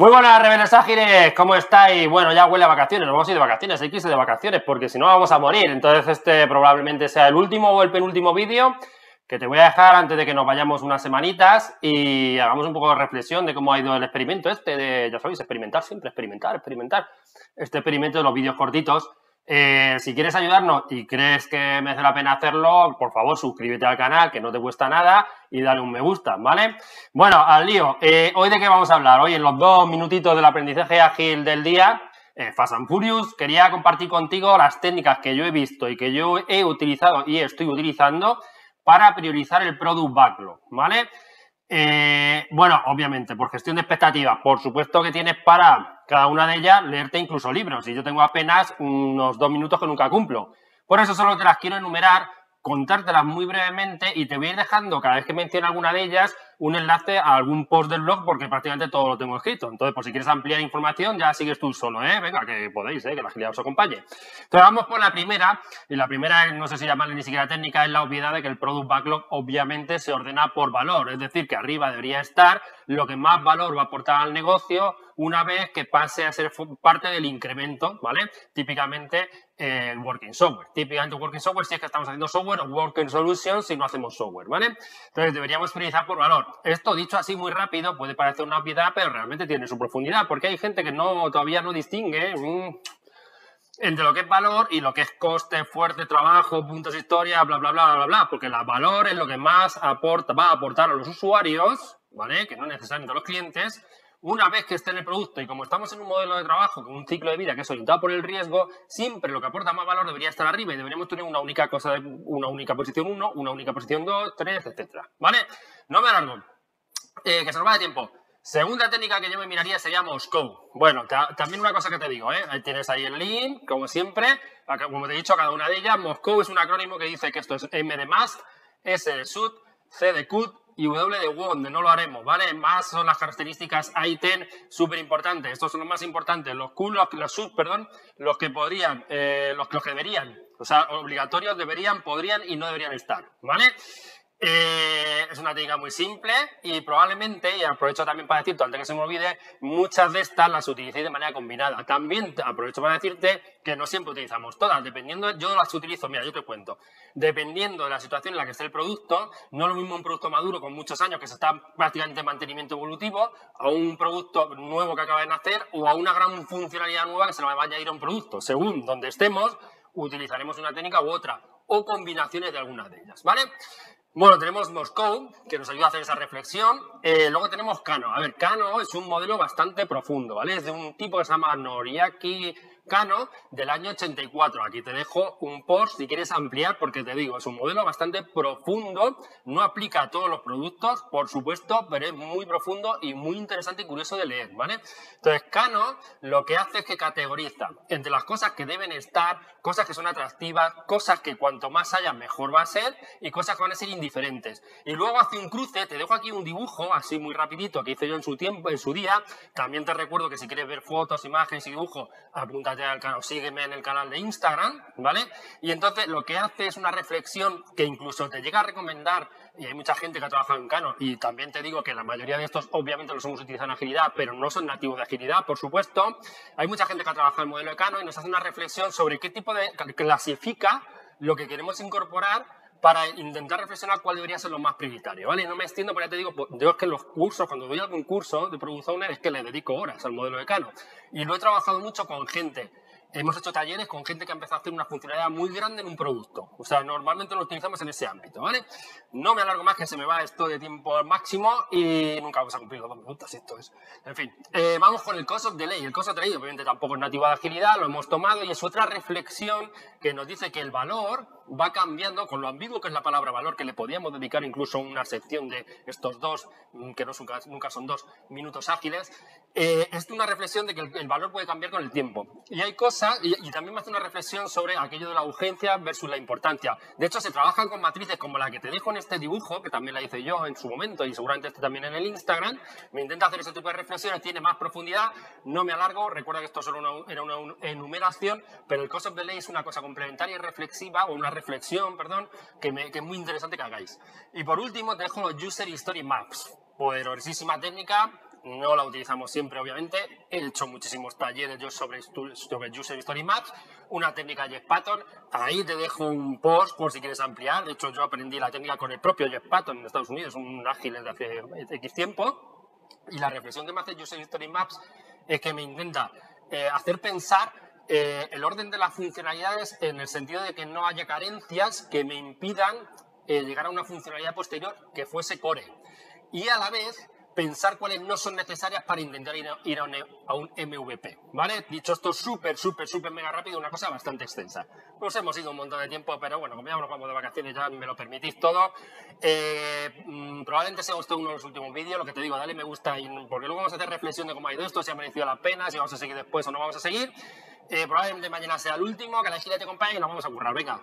Muy buenas, rebeldes ágiles, ¿cómo estáis? Bueno, ya huele a vacaciones, nos vamos a ir de vacaciones, hay que irse de vacaciones, porque si no vamos a morir. Entonces este probablemente sea el último o el penúltimo vídeo que te voy a dejar antes de que nos vayamos unas semanitas y hagamos un poco de reflexión de cómo ha ido el experimento este de, ya sabéis, experimentar siempre, experimentar, experimentar. Este experimento de los vídeos cortitos eh, si quieres ayudarnos y crees que merece la pena hacerlo, por favor suscríbete al canal, que no te cuesta nada, y dale un me gusta, ¿vale? Bueno, al lío. Eh, ¿Hoy de qué vamos a hablar? Hoy en los dos minutitos del aprendizaje ágil del día, eh, Fast Furious, quería compartir contigo las técnicas que yo he visto y que yo he utilizado y estoy utilizando para priorizar el Product Backlog, ¿vale? Eh, bueno, obviamente, por gestión de expectativas, por supuesto que tienes para cada una de ellas leerte incluso libros. Y yo tengo apenas unos dos minutos que nunca cumplo. Por eso solo te las quiero enumerar contártelas muy brevemente y te voy a ir dejando cada vez que mencione alguna de ellas un enlace a algún post del blog porque prácticamente todo lo tengo escrito. Entonces, por si quieres ampliar información, ya sigues tú solo, ¿eh? Venga, que podéis, ¿eh? Que la agilidad os acompañe. Entonces, vamos por la primera. Y la primera, no sé si llamarle ni siquiera técnica, es la obviedad de que el Product Backlog obviamente se ordena por valor. Es decir, que arriba debería estar lo que más valor va a aportar al negocio una vez que pase a ser parte del incremento, ¿vale? Típicamente el eh, working software. Típicamente working software si es que estamos haciendo software o working solutions si no hacemos software, ¿vale? Entonces deberíamos priorizar por valor. Esto dicho así muy rápido puede parecer una obviedad, pero realmente tiene su profundidad, porque hay gente que no todavía no distingue mm, entre lo que es valor y lo que es coste, fuerte, trabajo, puntos historia, bla, bla, bla, bla, bla, porque el valor es lo que más aporta, va a aportar a los usuarios, ¿vale? Que no necesariamente a los clientes, una vez que esté en el producto y como estamos en un modelo de trabajo con un ciclo de vida que es orientado por el riesgo, siempre lo que aporta más valor debería estar arriba y deberíamos tener una única cosa, una única posición 1, una única posición 2, 3, etcétera. ¿Vale? No me alargo. Eh, que se nos va de tiempo. Segunda técnica que yo me miraría sería Moscow. Bueno, también una cosa que te digo, ¿eh? Ahí tienes ahí el link, como siempre. Como te he dicho, cada una de ellas, Moscow es un acrónimo que dice que esto es M de must, S de should, C de could y W de WOND, no lo haremos, ¿vale? Más son las características ITEN súper importantes. Estos son los más importantes. Los Q, los, los sub, perdón, los que podrían, eh, los, los que deberían. O sea, obligatorios deberían, podrían y no deberían estar, ¿vale? Eh, es una técnica muy simple y probablemente, y aprovecho también para decirte, antes que se me olvide, muchas de estas las utilicéis de manera combinada. También aprovecho para decirte que no siempre utilizamos todas, dependiendo, yo las utilizo, mira, yo te cuento, dependiendo de la situación en la que esté el producto, no es lo mismo un producto maduro con muchos años que se está prácticamente en mantenimiento evolutivo, a un producto nuevo que acaba de nacer o a una gran funcionalidad nueva que se le vaya a ir a un producto. Según donde estemos, utilizaremos una técnica u otra o combinaciones de algunas de ellas, ¿vale? Bueno, tenemos Moscow, que nos ayuda a hacer esa reflexión. Eh, luego tenemos Kano. A ver, Kano es un modelo bastante profundo, ¿vale? Es de un tipo que se llama Noriaki Cano del año 84. Aquí te dejo un post si quieres ampliar porque te digo, es un modelo bastante profundo, no aplica a todos los productos, por supuesto, pero es muy profundo y muy interesante y curioso de leer, ¿vale? Entonces, Cano lo que hace es que categoriza entre las cosas que deben estar, cosas que son atractivas, cosas que cuanto más haya mejor va a ser y cosas que van a ser indiferentes. Y luego hace un cruce, te dejo aquí un dibujo así muy rapidito que hice yo en su tiempo, en su día. También te recuerdo que si quieres ver fotos, imágenes y dibujos, al canal, sígueme en el canal de Instagram, ¿vale? Y entonces lo que hace es una reflexión que incluso te llega a recomendar, y hay mucha gente que ha trabajado en Cano, y también te digo que la mayoría de estos obviamente los hemos utilizado en agilidad, pero no son nativos de agilidad, por supuesto. Hay mucha gente que ha trabajado en el modelo de Cano y nos hace una reflexión sobre qué tipo de clasifica lo que queremos incorporar para intentar reflexionar cuál debería ser lo más prioritario, ¿vale? no me extiendo, pero ya te digo, pues, yo es que los cursos, cuando doy algún curso de Product Owner, es que le dedico horas al modelo de Cano. Y lo he trabajado mucho con gente hemos hecho talleres con gente que ha empezado a hacer una funcionalidad muy grande en un producto. O sea, normalmente lo utilizamos en ese ámbito, ¿vale? No me alargo más que se me va esto de tiempo máximo y nunca vamos a cumplir los dos minutos, esto es. En fin, eh, vamos con el cost of delay. El cost of delay, obviamente, tampoco es nativo de agilidad, lo hemos tomado y es otra reflexión que nos dice que el valor va cambiando con lo ambiguo que es la palabra valor, que le podíamos dedicar incluso una sección de estos dos, mm, que no nunca, nunca son dos minutos ágiles. Eh, es una reflexión de que el, valor puede cambiar con el tiempo. Y hay cosas, y, también me hace una reflexión sobre aquello de la urgencia versus la importancia. De hecho, se trabajan con matrices como la que te dejo en este dibujo, que también la hice yo en su momento y seguramente este también en el Instagram. Me intenta hacer ese tipo de reflexiones, tiene más profundidad, no me alargo. Recuerda que esto solo era una enumeración, pero el cost of delay es una cosa complementaria y reflexiva, o una reflexión, perdón, que, me, que es muy interesante que hagáis. Y por último, te dejo los User History Maps poderosísima técnica no la utilizamos siempre, obviamente. He hecho muchísimos talleres yo sobre, sobre User Story Maps, una técnica Jeff Patton. Ahí te dejo un post por si quieres ampliar. De hecho, yo aprendí la técnica con el propio Jeff Patton en Estados Unidos, un ágil desde hace X tiempo. Y la reflexión que me hace User Story Maps es que me intenta eh, hacer pensar eh, el orden de las funcionalidades en el sentido de que no haya carencias que me impidan eh, llegar a una funcionalidad posterior que fuese core. Y a la vez pensar cuáles no son necesarias para intentar ir a, un, MVP, ¿vale? Dicho esto súper, súper, súper mega rápido, una cosa bastante extensa. Nos hemos ido un montón de tiempo, pero bueno, como ya nos vamos de vacaciones, ya me lo permitís todo. Eh, mm, probablemente sea usted uno de los últimos vídeos, lo que te digo, dale me gusta, porque luego vamos a hacer reflexión de cómo ha ido esto, si ha merecido la pena, si vamos a seguir después o no vamos a seguir. Eh, probablemente mañana sea el último, que la gira te acompañe y nos vamos a currar. Venga,